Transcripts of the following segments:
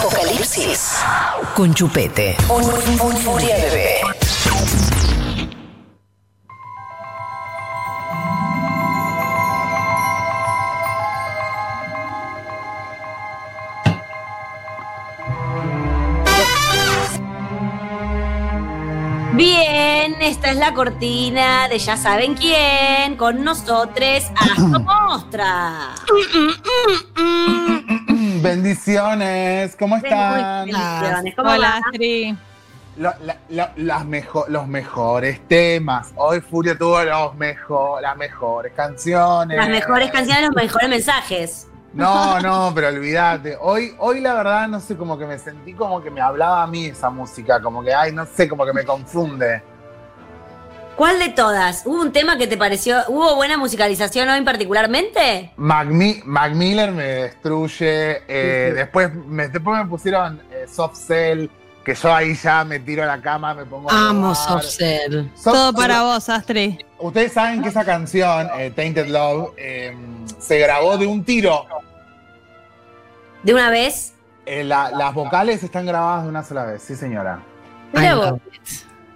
Apocalipsis con Chupete. Un, un furia bebé. Bien, esta es la cortina de ya saben quién, con nosotros, Astro Mostra. Bendiciones, ¿cómo están? Bendiciones, ¿cómo Hola? Astrid. Lo- la- la- las mejo- los mejores temas. Hoy Furia tuvo los mejo- las mejores canciones. Las mejores canciones, los mejores mensajes. No, no, pero olvídate. Hoy, hoy la verdad, no sé, como que me sentí como que me hablaba a mí esa música. Como que, ay, no sé, como que me confunde. ¿Cuál de todas? ¿Hubo un tema que te pareció, hubo buena musicalización hoy particularmente? Mac, Mi- Mac Miller me destruye. eh, Sí, sí. Después, me, después me pusieron eh, Soft Cell, que yo ahí ya me tiro a la cama, me pongo. a Amo. Soft Cell. Soft Todo Cell- para vos, Astrid. Ustedes saben que esa canción, eh, Tainted Love, eh, se grabó de un tiro. ¿De una vez? Eh, la- las vocales están grabadas de una sola vez, sí señora. Mirá I vos.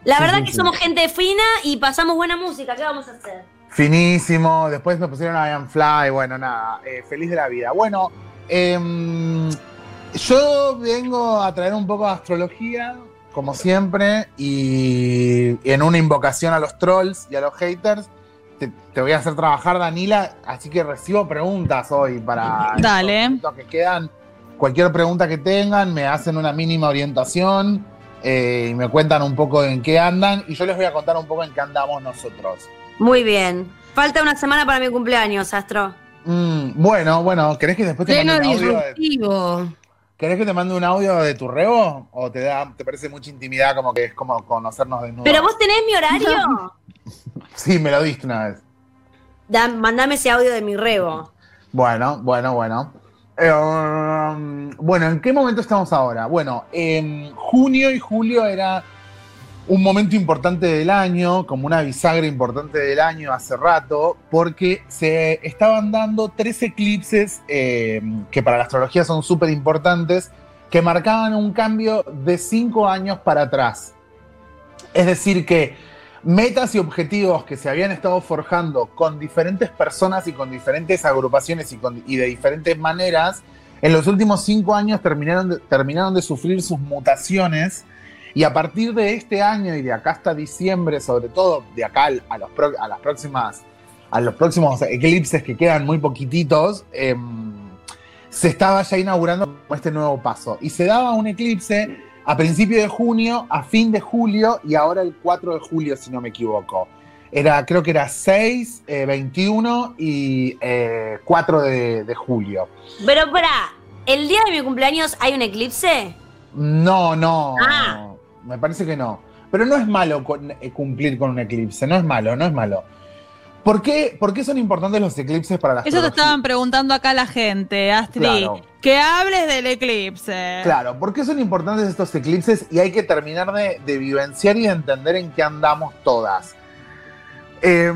La Sí, verdad sí, que sí. somos gente fina y pasamos buena música. ¿Qué vamos a hacer? Finísimo, después me pusieron a Ian Fly, bueno, nada, eh, feliz de la vida. Bueno, em, yo vengo a traer un poco de astrología, como siempre, y en una invocación a los trolls y a los haters. Te, te voy a hacer trabajar, Danila, así que recibo preguntas hoy para Dale. estos minutos que quedan. Cualquier pregunta que tengan, me hacen una mínima orientación eh, y me cuentan un poco en qué andan, y yo les voy a contar un poco en qué andamos nosotros. Muy bien. Falta una semana para mi cumpleaños, Astro. Mm, bueno, bueno, ¿querés que después te Pleno mande un audio? de-. ¿Querés que te mande un audio de tu rebo? ¿O te da, te parece mucha intimidad como que es como conocernos desnudos? ¿Pero vos tenés mi horario? Sí, me lo diste una vez. Da- mandame ese audio de mi rebo. Bueno, bueno, bueno. Eh, um, bueno, ¿en qué momento estamos ahora? Bueno, en junio y julio era un momento importante del año, como una bisagra importante del año hace rato, porque se estaban dando tres eclipses eh, que para la astrología son súper importantes, que marcaban un cambio de cinco años para atrás. Es decir, que metas y objetivos que se habían estado forjando con diferentes personas y con diferentes agrupaciones y, de diferentes maneras, en los últimos cinco años terminaron de, terminaron de sufrir sus mutaciones y a partir de este año y de acá hasta diciembre, sobre todo de acá a, los a las próximas, a los próximos eclipses que quedan muy poquititos, em, se estaba ya inaugurando este nuevo paso. Y se daba un eclipse a principio de junio, a fin de julio y ahora el 4 de julio, si no me equivoco. Era, creo que era 6, eh, 21 y eh, 4 de, de julio. Pero para, ¿el día de mi cumpleaños hay un eclipse? No, no. Ah. Me parece que no. Pero no es malo eh, cumplir con un eclipse, no es malo, no es malo. ¿Por qué, por qué son importantes los eclipses para la Eso te estaban preguntando acá la gente, Astrid. Claro. Que hables del eclipse. Claro, ¿por qué son importantes estos eclipses? Y hay que terminar de, de vivenciar y de entender en qué andamos todas. Eh,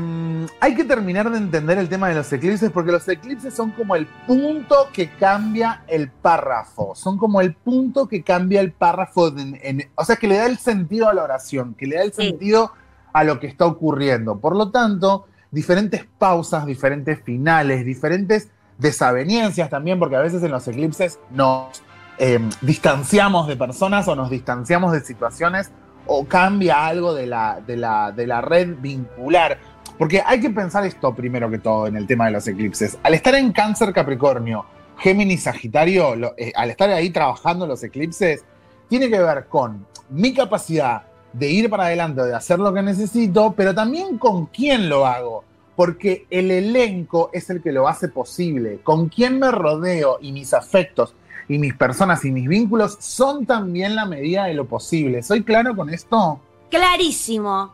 hay que terminar de entender el tema de los eclipses porque los eclipses son como el punto que cambia el párrafo. Son como el punto que cambia el párrafo. en- en- o sea, que le da el sentido a la oración, que le da el Sí. sentido a lo que está ocurriendo. Por lo tanto, diferentes pausas, diferentes finales, diferentes desavenencias también, porque a veces en los eclipses nos eh, distanciamos de personas o nos distanciamos de situaciones o cambia algo de la, de, la, de la red vincular. Porque hay que pensar esto primero que todo en el tema de los eclipses. Al estar en cáncer Capricornio, Géminis Sagitario, eh, al estar ahí trabajando los eclipses, tiene que ver con mi capacidad de ir para adelante, de hacer lo que necesito, pero también con quién lo hago. Porque el elenco es el que lo hace posible. Con quién me rodeo y mis afectos y mis personas y mis vínculos son también la medida de lo posible. ¿Soy claro con esto? Clarísimo.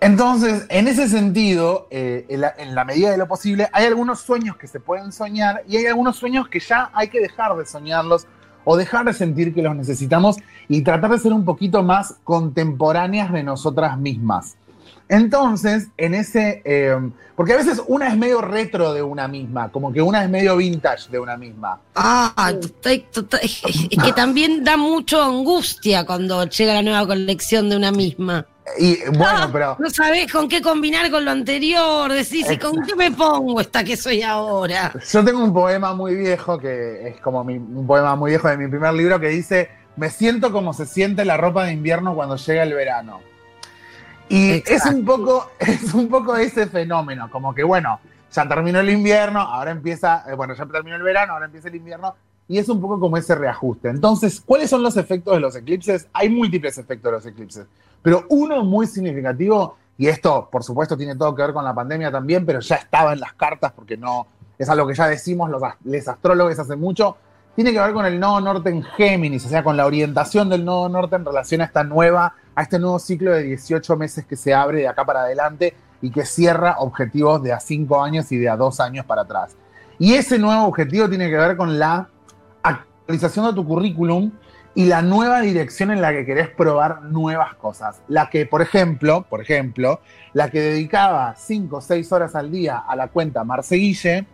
Entonces, en ese sentido, eh, en, la, en la medida de lo posible, hay algunos sueños que se pueden soñar y hay algunos sueños que ya hay que dejar de soñarlos o dejar de sentir que los necesitamos y tratar de ser un poquito más contemporáneas de nosotras mismas. Entonces, en ese. eh, porque a veces una es medio retro de una misma, como que una es medio vintage de una misma. Ah, es que también da mucho angustia cuando llega la nueva colección de una misma. Y bueno, pero. No sabés con qué combinar con lo anterior, decís, ¿y con qué me pongo esta que soy ahora? Yo tengo un poema muy viejo, que es como mi- un poema muy viejo de mi primer libro, que dice: Me siento como se siente la ropa de invierno cuando llega el verano. Y es un, poco, es un poco ese fenómeno, como que bueno, ya terminó el invierno, ahora empieza, eh, bueno, ya terminó el verano, ahora empieza el invierno, y es un poco como ese reajuste. Entonces, ¿cuáles son los efectos de los eclipses? Hay múltiples efectos de los eclipses, pero uno muy significativo, y esto por supuesto tiene todo que ver con la pandemia también, pero ya estaba en las cartas porque no, es algo que ya decimos los, les astrólogos hace mucho, tiene que ver con el nodo norte en Géminis, o sea, con la orientación del nodo norte en relación a esta nueva, a este nuevo ciclo de 18 meses que se abre de acá para adelante y que cierra objetivos de a 5 años y de a 2 años para atrás. Y ese nuevo objetivo tiene que ver con la actualización de tu currículum y la nueva dirección en la que querés probar nuevas cosas. La que, por ejemplo, por ejemplo, la que dedicaba 5 o 6 horas al día a la cuenta Marceguille,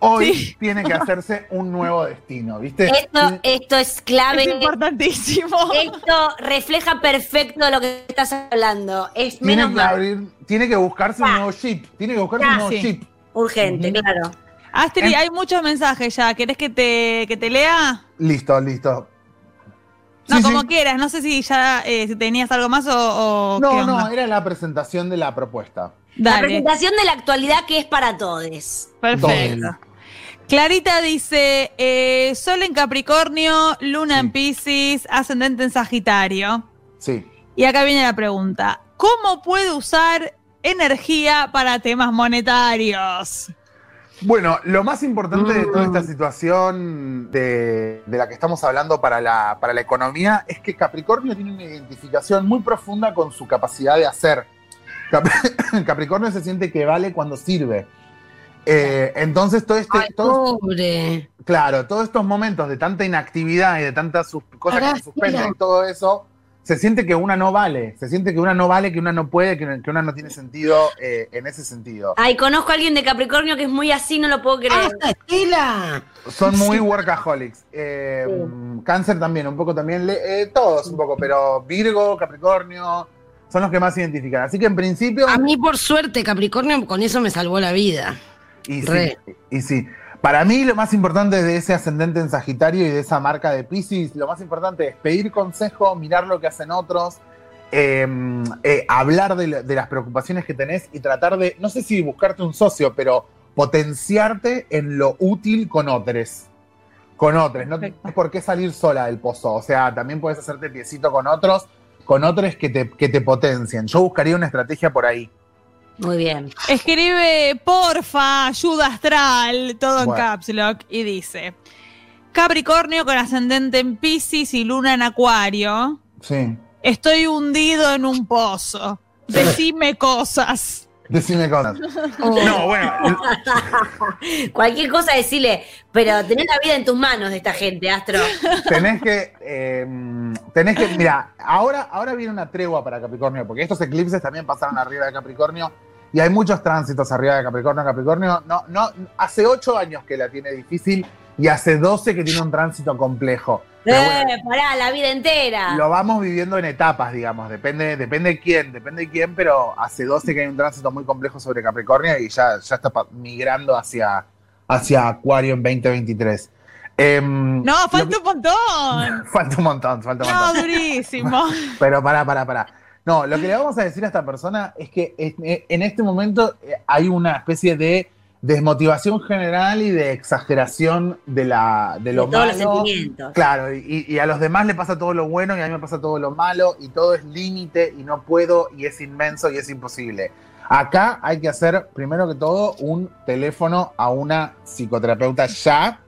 hoy Sí. tiene que hacerse un nuevo destino, ¿viste? Esto, esto es clave. Es importantísimo. Esto refleja perfecto lo que estás hablando. Es tiene menos que abrir, tiene que buscarse un Ya. nuevo chip, tiene que buscarse un nuevo sí. chip. Urgente, claro. Astrid, hay muchos mensajes ya. ¿Querés que te, que te lea? Listo, listo. No, Sí, como sí. quieras. No sé si ya eh, si tenías algo más o, No, no, era la presentación de la propuesta. La presentación de la actualidad que es para todos. perfecto. Clarita dice, eh, Sol en Capricornio, Luna Sí. en Pisces, Ascendente en Sagitario. Sí. Y acá viene la pregunta. ¿Cómo puedo usar energía para temas monetarios? Bueno, lo más importante de toda Mm. esta situación de, de la que estamos hablando para la, para la economía es que Capricornio tiene una identificación muy profunda con su capacidad de hacer. Cap- Capricornio se siente que vale cuando sirve. Eh, entonces, todo este, Ay, todo- pobre. claro, todos estos momentos de tanta inactividad y de tantas sus- cosas que se suspenden y todo eso, se siente que una no vale, se siente que una no vale, que una no puede, que, que una no tiene sentido eh, en ese sentido. Ay, conozco a alguien de Capricornio que es muy así, no lo puedo ¡Ah, creer. esta Estela! Son muy workaholics. Eh, Cáncer también, un poco también. eh, todos un poco, pero Virgo, Capricornio, son los que más se identifican. Así que en principio. A mí, por suerte, Capricornio con eso me salvó la vida. Y sí, y sí. Para mí, lo más importante de ese ascendente en Sagitario y de esa marca de Pisces, lo más importante es pedir consejo, mirar lo que hacen otros, eh, eh, hablar de, la- de las preocupaciones que tenés y tratar de, no sé si buscarte un socio, pero potenciarte en lo útil con otros. Con otros, no tienes por qué salir sola del pozo. O sea, también puedes hacerte piecito con otros, con otros que te, que te potencien. Yo buscaría una estrategia por ahí. Muy bien. Escribe, porfa, ayuda astral, todo en caps lock, y dice, Capricornio con ascendente en Pisces y luna en Acuario, Sí. estoy hundido en un pozo. Decime cosas. Decime cosas. No, bueno, Cualquier cosa decirle, pero tenés la vida en tus manos de esta gente, Astro. tenés que, eh, tenés que, mira, ahora, ahora viene una tregua para Capricornio, porque estos eclipses también pasaron arriba de Capricornio y hay muchos tránsitos arriba de Capricornio. Capricornio, no, no, hace ocho años que la tiene difícil y hace 12 que tiene un tránsito complejo. Pero bueno, Eh, pará, la vida entera. lo vamos viviendo en etapas, digamos, depende, depende de quién, depende de quién, pero hace 12 que hay un tránsito muy complejo sobre Capricornio y ya, ya está migrando hacia, hacia Acuario en 2023. Em, No, falta que- un montón. falta un montón, falta un montón. No, durísimo. Pero pará, pará, pará. No, lo que le vamos a decir a esta persona es que eh, en este momento eh, hay una especie de desmotivación general y de exageración de, la, de De lo todos los sentimientos. Claro, y, y a los demás le pasa todo lo bueno y a mí me pasa todo lo malo y todo es límite y no puedo y es inmenso y es imposible. Acá hay que hacer, primero que todo, un teléfono a una psicoterapeuta ya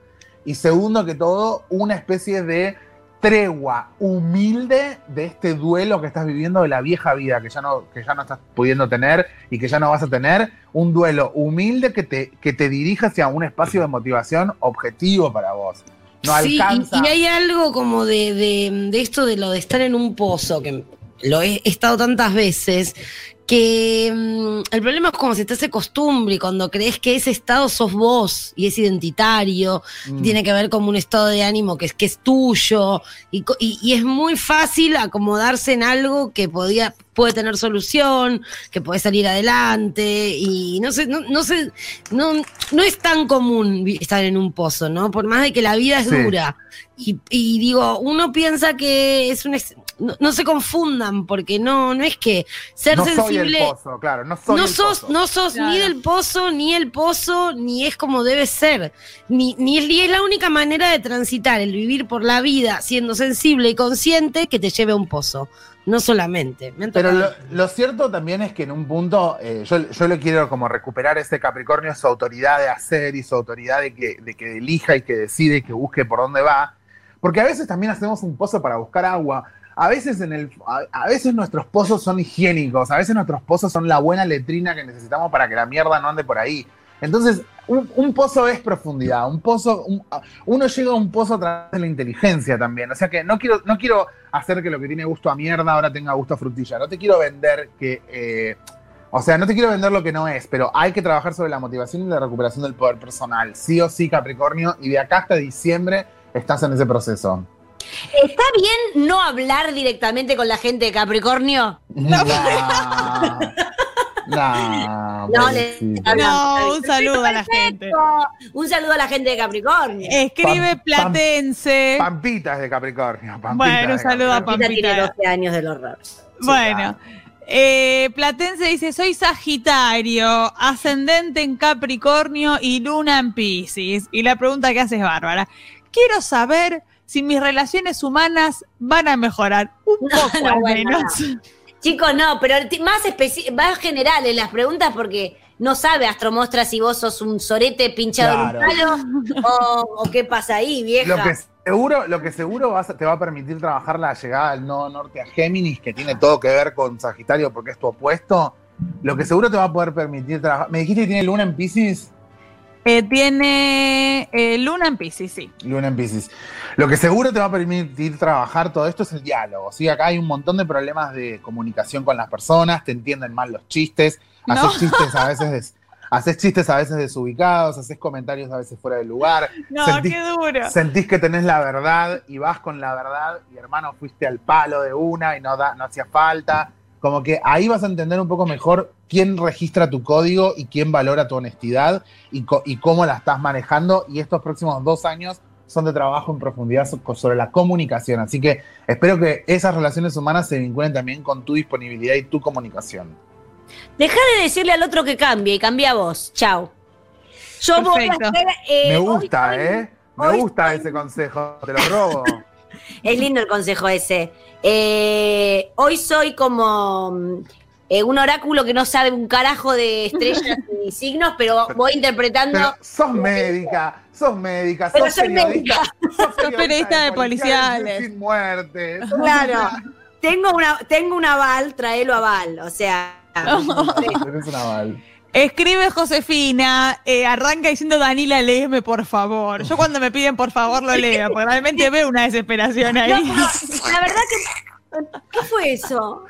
y segundo que todo, una especie de tregua humilde de este duelo que estás viviendo de la vieja vida que ya no, que ya no estás pudiendo tener y que ya no vas a tener. Un duelo humilde que te, que te dirija hacia un espacio de motivación objetivo para vos. No sí, y- alcanza. y, hay algo como de, de- de esto de lo de estar en un pozo, que lo he estado tantas veces, que mm, el problema es como si te hace costumbre cuando crees que ese estado sos vos y es identitario, Mm. tiene que ver como un estado de ánimo que es, que es tuyo y- y es muy fácil acomodarse en algo que podía, puede tener solución, que puede salir adelante y no sé, no, no sé, no, no es tan común estar en un pozo, ¿no? Por más de que la vida es Sí. dura. Y, y digo, uno piensa que es un... No, no se confundan, porque no, no es que ser no soy sensible el pozo, claro, no soy no el sos, pozo. no sos ni del pozo, ni el pozo, ni es como debe ser. Ni, ni, es- ni es la única manera de transitar el vivir por la vida siendo sensible y consciente que te lleve a un pozo. No solamente. Me Pero lo, lo cierto también es que en un punto, eh, yo, yo le quiero como recuperar ese Capricornio, su autoridad de hacer y su autoridad de que, de que elija y que decide y que busque por dónde va. Porque a veces también hacemos un pozo para buscar agua. A veces, en el, a, a veces nuestros pozos son higiénicos, a veces nuestros pozos son la buena letrina que necesitamos para que la mierda no ande por ahí. Entonces, un, un pozo es profundidad, un pozo, un- uno llega a un pozo a través de la inteligencia también. O sea que no quiero, no quiero hacer que lo que tiene gusto a mierda ahora tenga gusto a frutilla. No te quiero vender que. eh, o sea, no te quiero vender lo que no es, pero hay que trabajar sobre la motivación y la recuperación del poder personal. Sí o sí, Capricornio, y de acá hasta diciembre estás en ese proceso. ¿Está bien no hablar directamente con la gente de Capricornio? No. No, No, le- pobrecita. No, un saludo a la gente. Un saludo a la gente de Capricornio. Escribe Pam- pam- Platense. Pampitas de Capricornio. Pampitas Bueno, un saludo a. Pampita tiene Pampita. 12 años del horror. Bueno. Eh, Platense dice, soy Sagitario, ascendente en Capricornio y luna en Pisces. Y la pregunta que hace es Bárbara. Quiero saber si mis relaciones humanas van a mejorar un No, poco no, al bueno, menos. Chicos, no, pero más, más generales las preguntas porque no sabe Astromostra si vos sos un sorete pinchado Claro. en un palo o, o qué pasa ahí, vieja. Lo que seguro, lo que seguro vas te va a permitir trabajar la llegada del nodo norte a Géminis, que tiene todo que ver con Sagitario porque es tu opuesto. Lo que seguro te va a poder permitir trabajar. Me dijiste que tiene luna en Pisces. Eh, tiene eh, luna en Pisces, sí. Luna en Pisces. Lo que seguro te va a permitir trabajar todo esto es el diálogo. ¿sí? Acá hay un montón de problemas de comunicación con las personas, te entienden mal los chistes, haces chistes a veces des- haces chistes a veces desubicados, haces comentarios a veces fuera de lugar. No, qué duro. Sentís que tenés la verdad y vas con la verdad y hermano fuiste al palo de una y no, da, no hacía falta. Como que ahí vas a entender un poco mejor quién registra tu código y quién valora tu honestidad y, cómo la estás manejando. Y estos próximos dos años son de trabajo en profundidad so- sobre la comunicación. Así que espero que esas relaciones humanas se vinculen también con tu disponibilidad y tu comunicación. Deja de decirle al otro que cambie y cambia vos. Chao. Yo voy a hacer. eh, Me gusta, ¿eh? Me hoy gusta ese consejo, te lo robo. Es lindo el consejo ese. Eh, hoy soy como mm, eh, un oráculo que no sabe un carajo de estrellas ni signos, pero voy interpretando. Pero sos médica, sos médica, Pero sos soy periodista. Sos periodista de policiales. Sin muerte. sos claro. Tengo una, tengo un aval, traelo aval. O sea. Tenés un aval. Escribe Josefina, eh, arranca diciendo Danila, léeme por favor. Yo cuando me piden por favor lo leo, porque realmente veo una desesperación ahí. la verdad que. ¿Qué fue eso?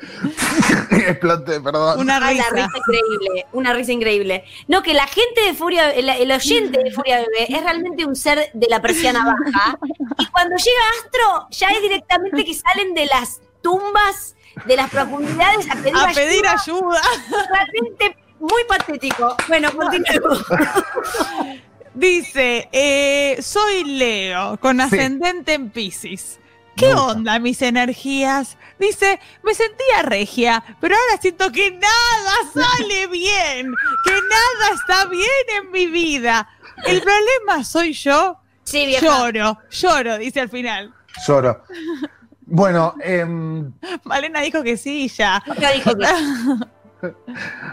Exploté, perdón. Una la risa. increíble, una risa increíble. No, que la gente de Furia, el, el oyente de Furia Bebé es realmente un ser de la persiana baja. Y cuando llega Astro, ya es directamente que salen de las tumbas, de las profundidades a pedir A ayuda. pedir ayuda. Realmente muy patético. Bueno, continuemos. Dice, eh, soy Leo, con Sí. ascendente en Pisces. ¿Qué onda mis energías? Dice, me sentía regia, pero ahora siento que nada sale bien, que nada está bien en mi vida. El problema soy yo. Sí, vieja. Lloro, lloro, dice al final. Lloro. Bueno, em, Malena dijo que sí, ya. Ya dijo que-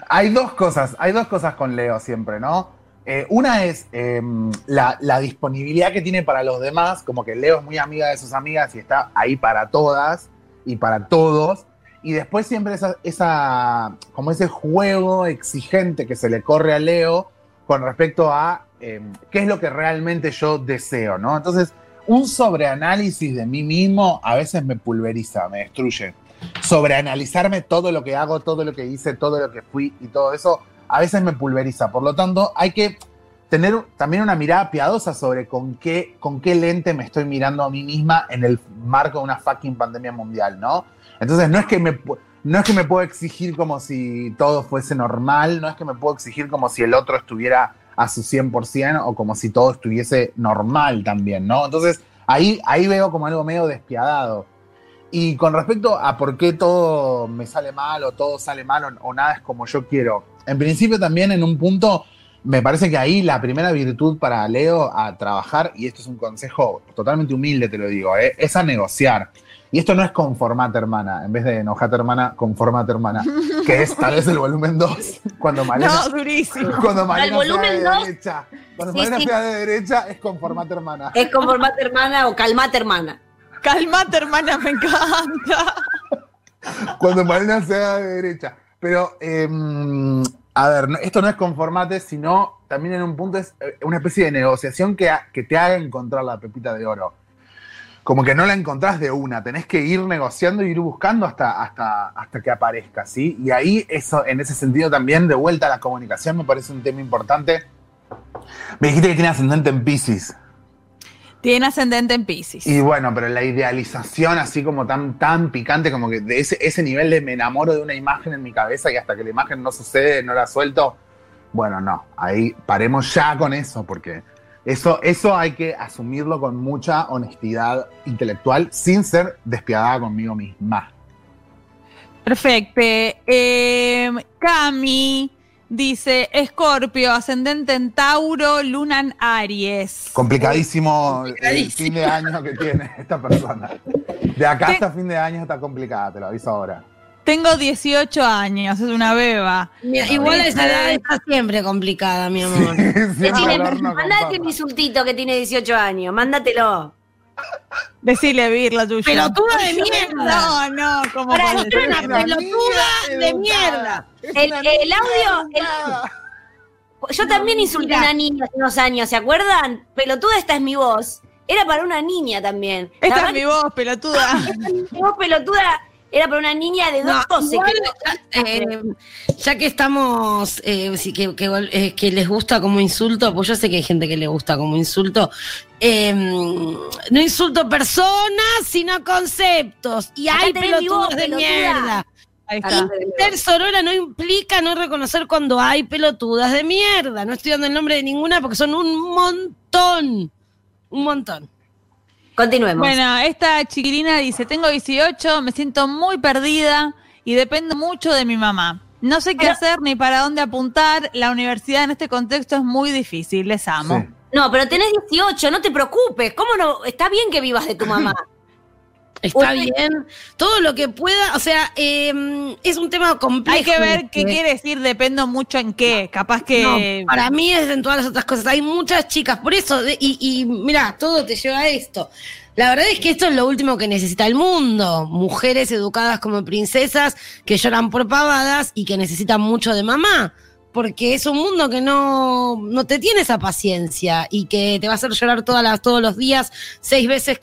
hay dos cosas, hay dos cosas con Leo siempre, ¿no? Eh, una es em, la, disponibilidad que tiene para los demás, como que Leo es muy amiga de sus amigas y está ahí para todas y para todos. Y después siempre esa, esa como ese juego exigente que se le corre a Leo con respecto a em, qué es lo que realmente yo deseo, ¿no? Entonces, un sobreanálisis de mí mismo a veces me pulveriza, me destruye. Sobreanalizarme todo lo que hago, todo lo que hice, todo lo que fui y todo eso, a veces me pulveriza. Por lo tanto, hay que tener también una mirada piadosa sobre con qué, con qué lente me estoy mirando a mí misma en el marco de una fucking pandemia mundial, ¿no? Entonces, no es que me, no es que me puedo exigir como si todo fuese normal, no es que me puedo exigir como si el otro estuviera a su 100% o como si todo estuviese normal también, ¿no? Entonces, ahí, ahí veo como algo medio despiadado. Y con respecto a por qué todo me sale mal o todo sale mal o, o nada es como yo quiero, en principio también en un punto me parece que ahí la primera virtud para Leo a trabajar, y esto es un consejo totalmente humilde, te lo digo, ¿eh? es a negociar. Y esto no es conformate, hermana, en vez de enojate, hermana, conformate, hermana, que es tal vez el volumen 2, cuando Malena, No, durísimo. cuando Malena volumen sea de derecha, cuando Sí, Malena sí. de derecha, es conformate, hermana. Es conformate hermana o calmate hermana. Calmate, hermana, me encanta. cuando Malena sea de derecha. Pero, eh, a ver, esto no es conformate, sino también en un punto es eh, una especie de negociación que, que te haga encontrar la pepita de oro. Como que no la encontrás de una, tenés que ir negociando y ir buscando hasta, hasta, hasta que aparezca, ¿sí? Y ahí, eso, en ese sentido también, de vuelta a la comunicación, me parece un tema importante. Me dijiste que tiene ascendente en Pisces. Tiene ascendente en Pisces. Y bueno, pero la idealización así como tan, tan picante, como que de ese, ese nivel de me enamoro de una imagen en mi cabeza y hasta que la imagen no sucede, no la suelto. Bueno, no, ahí paremos ya con eso, porque eso, eso hay que asumirlo con mucha honestidad intelectual, sin ser despiadada conmigo misma. Perfecto. Eh, Cami dice: Escorpio, ascendente en Tauro, Luna en Aries. Complicadísimo el Complicadísimo. fin de año que tiene esta persona. De acá hasta fin de año está complicada, te lo aviso ahora. Tengo 18 años, es una beba. Mira, igual esa edad está siempre complicada, mi amor. Horno con mandate papa. un insultito que tiene 18 años, mándatelo. Decile, Vir, la tuya. Pelotuda de mierda. No, no, como Para, es una decir? pelotuda de mierda. Es El- audio, el-. Yo también insulté a una niña hace unos años, ¿se acuerdan? Pelotuda, esta es mi voz. Era para una niña también. Esta es mi voz, pelotuda. que mi voz pelotuda era para una niña de No, 12. igual, creo. eh, ya que estamos, eh, sí, que, que, eh, que les gusta como insulto, pues yo sé que hay gente que le gusta como insulto. eh, no insulto personas, sino conceptos. Y Acá hay voz, pelotudas de pelotuda. mierda. Ser sorora no implica no reconocer cuando hay pelotudas de mierda. No estoy dando el nombre de ninguna porque son un montón. Un montón. Continuemos. Bueno, esta chiquilina dice, tengo 18, me siento muy perdida y dependo mucho de mi mamá. No sé qué Pero- hacer ni para dónde apuntar. La universidad en este contexto es muy difícil, les amo. Sí. No, pero tenés 18, no te preocupes. ¿Cómo no? Está bien que vivas de tu mamá. Está bien. Todo lo que pueda, o sea, eh, es un tema complejo. Hay que ver qué quiere decir dependo mucho en qué. Capaz que... No, para mí es en todas las otras cosas. Hay muchas chicas, por eso, de- y, y mira, todo te lleva a esto. La verdad es que esto es lo último que necesita el mundo. Mujeres educadas como princesas que lloran por pavadas y que necesitan mucho de mamá. Porque es un mundo que no, no te tiene esa paciencia y que te va a hacer llorar todas las, todos los días, seis veces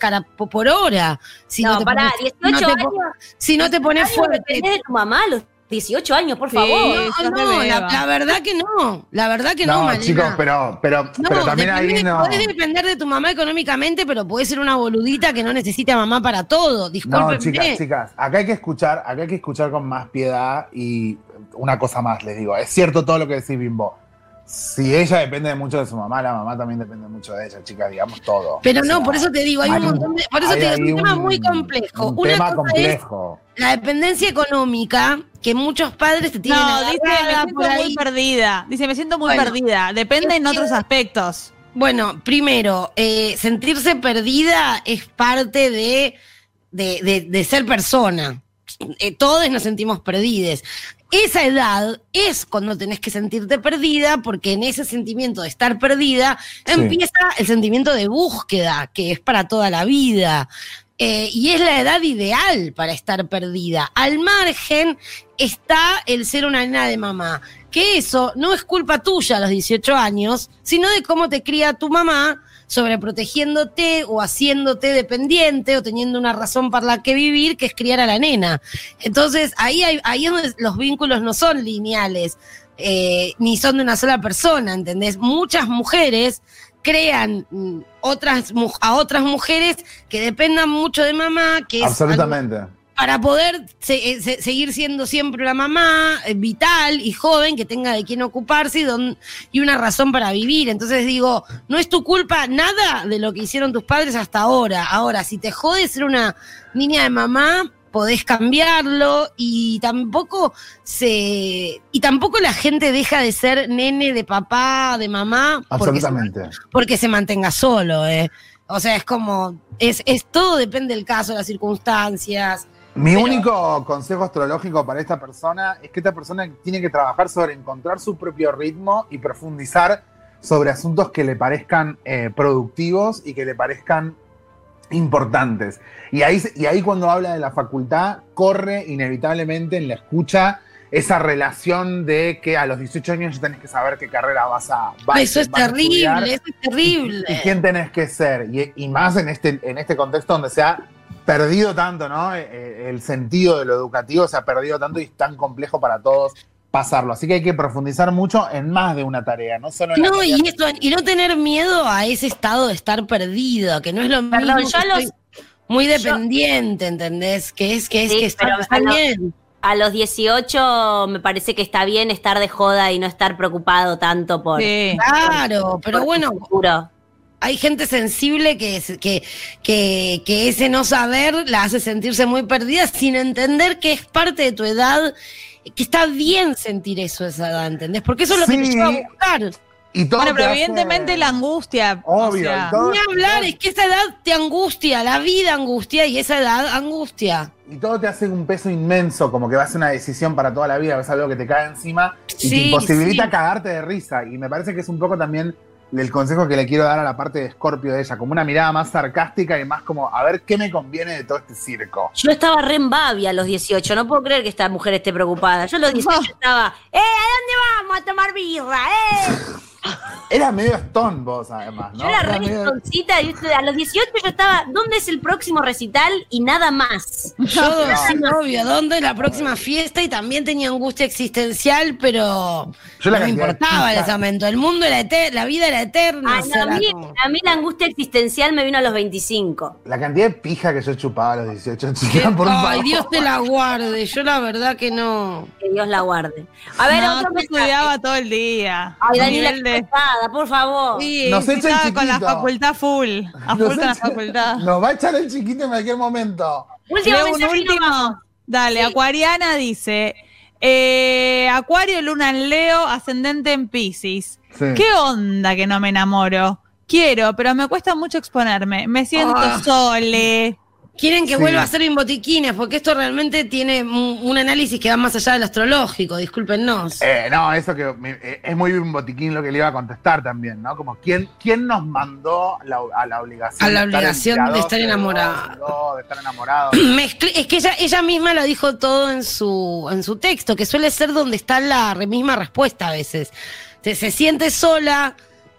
por hora. Si no, te pará, pones- 18 no te años. si no te pones años fuerte. de tu mamá a los 18 años, por Sí. favor. No, no, la, verdad que no. La verdad que no, No, Malena. chicos, pero, pero, No, pero también ahí no. podés depender de tu mamá económicamente, pero puede ser una boludita que no necesita mamá para todo. No, Discúlpenme. chicas, chicas, acá hay que escuchar, acá hay que escuchar con más piedad y una cosa más les digo, es cierto todo lo que decís Bimbo. Si ella depende mucho de su mamá, la mamá también depende mucho de ella, chicas, digamos todo. Pero O no, sea, por eso te digo, hay un montón de. Por eso hay te digo, es un tema muy complejo. Un Una tema cosa complejo. es la dependencia económica que muchos padres te tienen No, dice, me siento por muy ahí. perdida. Dice, me siento muy Bueno, perdida. Depende en otros aspectos. Bueno, primero, eh, sentirse perdida es parte de, de, de- de ser persona. Eh, todos nos sentimos perdides. Esa edad es cuando tenés que sentirte perdida, porque en ese sentimiento de estar perdida Sí. empieza el sentimiento de búsqueda, que es para toda la vida. Eh, y es la edad ideal para estar perdida. Al margen está el ser una nena de mamá. Que eso no es culpa tuya a los 18 años, sino de cómo te cría tu mamá, sobreprotegiéndote o haciéndote dependiente o teniendo una razón para la que vivir, que es criar a la nena. Entonces, ahí, hay- ahí es donde los vínculos no son lineales, eh, ni son de una sola persona, ¿entendés? Muchas mujeres crean mm, otras, a otras mujeres que dependan mucho de mamá, que es algo- Absolutamente. Para poder se- eh, se- seguir siendo siempre una mamá eh, vital y joven que tenga de quién ocuparse y, don- y una razón para vivir. Entonces digo, no es tu culpa nada de lo que hicieron tus padres hasta ahora. Ahora, si te jode ser una niña de mamá, podés cambiarlo y tampoco se y tampoco la gente deja de ser nene de papá, de mamá, porque se, Absolutamente. porque se mantenga solo, eh. O sea, es como, es, es todo depende del caso, las circunstancias. Mi Pero- único consejo astrológico para esta persona es que esta persona tiene que trabajar sobre encontrar su propio ritmo y profundizar sobre asuntos que le parezcan eh, productivos y que le parezcan importantes. Y ahí, y ahí cuando habla de la facultad, corre inevitablemente en la escucha esa relación de que a los 18 años ya tenés que saber qué carrera vas a vas- eso es vas a estudiar terrible, eso es terrible. y quién tenés que ser. Y, y más en este, en este contexto donde se ha perdido tanto, ¿no? Eh, eh, El sentido de lo educativo se ha perdido tanto y es tan complejo para todos pasarlo. Así que hay que profundizar mucho en más de una tarea, no solo en la No, tarea. y, esto, y no tener miedo a ese estado de estar perdido, que no es lo Perdón, mismo. yo los- estoy muy dependiente, ¿entendés? Que es que es Sí, que está, bien. A los 18 me parece que está bien estar de joda y no estar preocupado tanto por, Sí. Claro, pero por bueno. Hay gente sensible que, es- que, que, que ese no saber la hace sentirse muy perdida sin entender que es parte de tu edad, que está bien sentir eso a esa edad, ¿entendés? Porque eso es lo que te lleva a buscar. Y todo Bueno, pero hace- evidentemente la angustia. o Obvio, sea, y todo- Ni hablar, es que esa edad te angustia, la vida angustia y esa edad angustia. Y todo te hace un peso inmenso, como que va a una decisión para toda la vida, es algo que te cae encima y te imposibilita sí. cagarte de risa. Y me parece que es un poco también el consejo que le quiero dar a la parte de Scorpio de ella, como una mirada más sarcástica y más como, a ver qué me conviene de todo este circo. Yo estaba re en Babi a los 18, no puedo creer que esta mujer esté preocupada. Yo a los 18 estaba, ¡eh, a dónde vamos a tomar birra, eh! Era medio stone vos, además, ¿no? Yo era Era re medio- y a los 18 yo estaba, ¿dónde es el próximo recital? Y nada más. Yo, sí, obvio, ¿dónde es la próxima fiesta? Y también tenía angustia existencial, pero Yo la no me importaba en ese momento. El mundo era eterno, la vida era eterna. Ah, no, a, mí, era como- a mí la angustia existencial me vino a los 25. La cantidad de pija que yo chupaba a los 18, que- chica, por ay. Dios te la guarde. Yo la verdad que no. Que Dios la guarde. A ver, no, otro yo estudiaba todo el día. Ay, A Daniela, nivel qué de- pesada, por favor. Sí, Nos echa el estaba con la chiquito. facultad full. A full Nos con la facultad. Nos va a echar el chiquito en cualquier momento. Último un último. Dale, Sí. Acuariana dice: eh, Acuario, Luna en Leo, ascendente en Pisces. Sí. ¿Qué onda que no me enamoro? Quiero, pero me cuesta mucho exponerme. Me siento Ah. sole. Quieren que Sí. vuelva a ser botiquines, porque esto realmente tiene un, análisis que va más allá del astrológico, discúlpenos. Eh, no, eso que me- eh, es muy un botiquín lo que le iba a contestar también, ¿no? Como quién, quién nos mandó la- a la obligación, A la de estar obligación en de estar 12, enamorado. de estar enamorado. Es que ella, ella misma lo dijo todo en su, en su texto, que suele ser donde está la misma respuesta a veces. Se, se siente sola,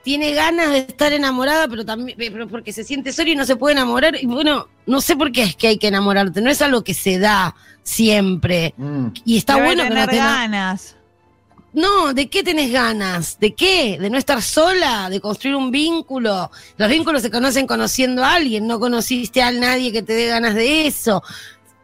tiene ganas de estar enamorada, pero también eh, pero porque se siente sola y no se puede enamorar. Y bueno, no sé por qué es que hay que enamorarte, no es algo que se da siempre. Mm. Y está Debe bueno que no tener te ena- ganas. No, ¿de qué tenés ganas? ¿De qué? ¿De no estar sola? ¿De construir un vínculo? Los vínculos se conocen conociendo a alguien, no conociste a nadie que te dé ganas de eso.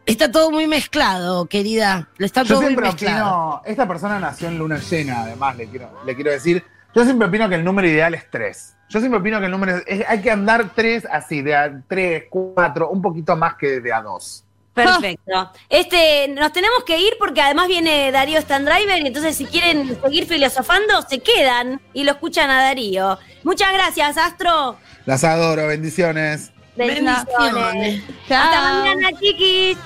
Está todo muy mezclado, querida. Está Yo todo muy mezclado. opino, esta persona nació en luna llena, además, le quiero, le quiero decir, yo siempre opino que el número ideal es 3. Yo siempre opino que el número es- hay que andar 3 así, de a 3, 4, un poquito más que de a 2. Perfecto. Este, nos tenemos que ir porque además viene Darío Standriver y entonces si quieren seguir filosofando, se quedan y lo escuchan a Darío. Muchas gracias, Astro. Las adoro, bendiciones. Bendiciones. Bendiciones. Hasta mañana, chiquis.